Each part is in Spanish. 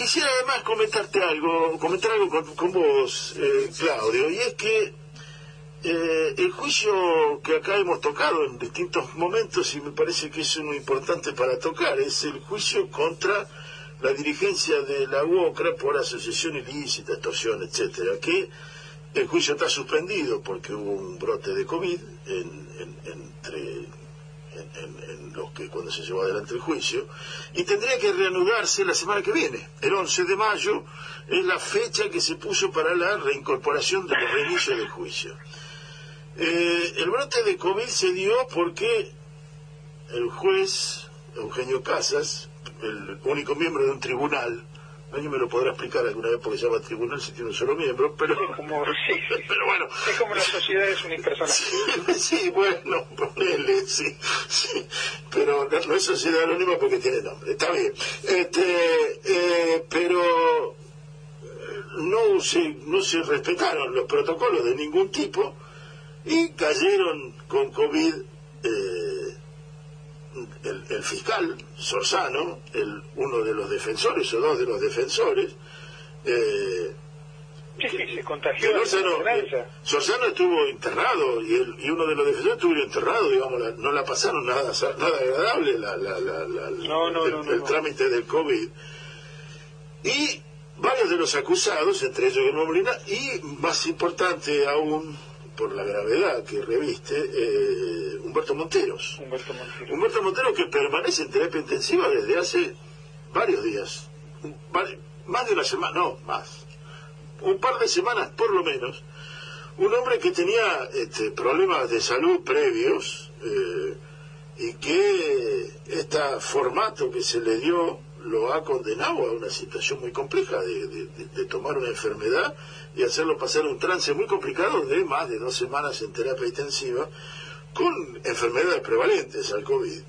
quisiera además comentarte algo, comentar algo con, vos, eh, Claudio, y es que eh, el juicio que acá hemos tocado en distintos momentos, y me parece que es muy importante para tocar, es el juicio contra la dirigencia de la UOCRA por asociación ilícita, extorsión, etcétera, que el juicio está suspendido porque hubo un brote de COVID entre en, los que cuando se llevó adelante el juicio y tendría que reanudarse la semana que viene. El 11 de mayo es la fecha que se puso para la reincorporación de los reinicios del juicio. Eh, el brote de COVID se dio porque el juez Eugenio Casas, el único miembro de un tribunal, Alguien me lo podrá explicar alguna vez porque se llama tribunal si tiene un solo miembro, pero... Es como, pero bueno... Es como las sociedades unipersonales. Sí, sí, bueno, ponele, sí, sí. Pero no, es sociedad anónima porque tiene nombre, está bien. Este, eh, pero eh, no se, no se respetaron los protocolos de ningún tipo y cayeron con COVID... Eh, el, fiscal Sorsano, el, uno de los defensores o dos de los defensores, eh, sí, sí, se contagió. Sorsano, estuvo internado y, el, y uno de los defensores estuvo enterrado, digamos, no la pasaron nada, nada agradable la, el, trámite del COVID. Y varios de los acusados, entre ellos Molina, y más importante aún, por la gravedad que reviste, eh, Humberto Monteros. Humberto Montero. Humberto Montero que permanece en terapia intensiva desde hace varios días. más de una semana, no, más. Un par de semanas por lo menos. Un hombre que tenía este, problemas de salud previos eh, y que este formato que se le dio lo ha condenado a una situación muy compleja de, tomar una enfermedad y hacerlo pasar un trance muy complicado de más de dos semanas en terapia intensiva con enfermedades prevalentes al COVID,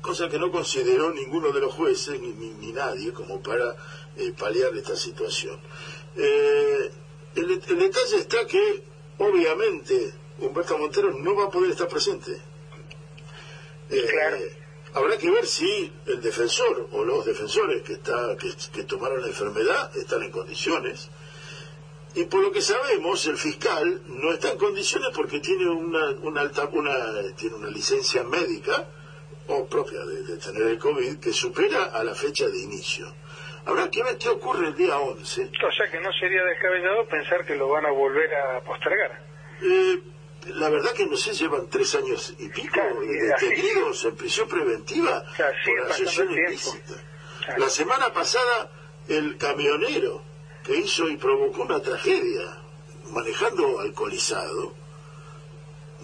cosa que no consideró ninguno de los jueces ni, nadie como para eh, paliar esta situación. Eh, el, detalle está que, obviamente, Humberto Montero no va a poder estar presente. Eh, habrá que ver si el defensor o los defensores que, está, que tomaron la enfermedad están en condiciones y por lo que sabemos, el fiscal no está en condiciones porque tiene una, una alta, una, tiene una licencia médica o propia de, tener el COVID que supera a la fecha de inicio. Habrá que ver qué ocurre el día 11. O sea que no sería descabellado pensar que lo van a volver a postergar. Eh, la verdad que no sé, llevan tres años y pico detenidos en prisión preventiva por asociación ilícita. La semana pasada el camionero que hizo y provocó una tragedia manejando alcoholizado,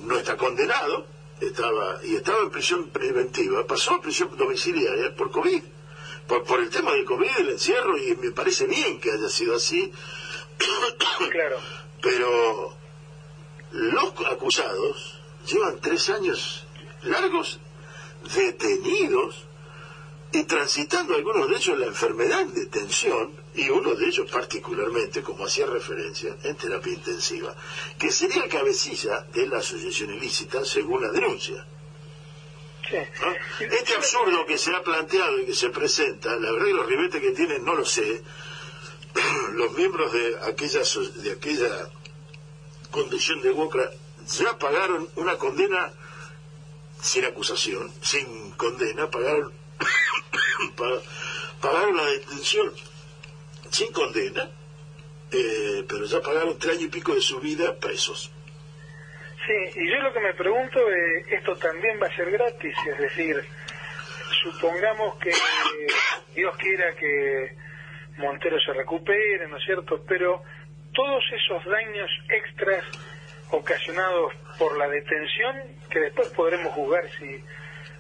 no está condenado, estaba y estaba en prisión preventiva, pasó a prisión domiciliaria por COVID, por, por el tema del COVID, el encierro, y me parece bien que haya sido así. Claro. Pero los acusados llevan tres años largos detenidos y transitando algunos de ellos la enfermedad de tensión y uno de ellos particularmente, como hacía referencia, en terapia intensiva, que sería cabecilla de la asociación ilícita según la denuncia. Este absurdo que se ha planteado y que se presenta, la verdad que los ribetes que tienen no lo sé, los miembros de aquella, de aquella condición de Wokra ya pagaron una condena sin acusación, sin condena, pagaron, pagaron la detención sin condena, eh, pero ya pagaron tres años y pico de su vida presos. Sí, y yo lo que me pregunto, es, ¿esto también va a ser gratis? Es decir, supongamos que Dios quiera que Montero se recupere, ¿no es cierto? Pero todos esos daños extras ocasionados por la detención, que después podremos juzgar si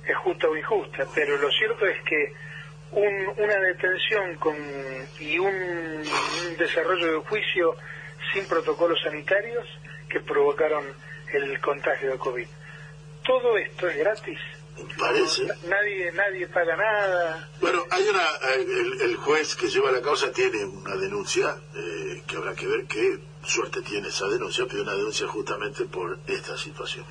es justa o injusta, pero lo cierto es que una detención con, y un, desarrollo de juicio sin protocolos sanitarios que provocaron el contagio de COVID. Todo esto es gratis. Parece. nadie, nadie paga nada. Bueno, hay una, el, juez que lleva la causa tiene una denuncia eh, que habrá que ver qué suerte tiene esa denuncia, pero una denuncia justamente por esta situación.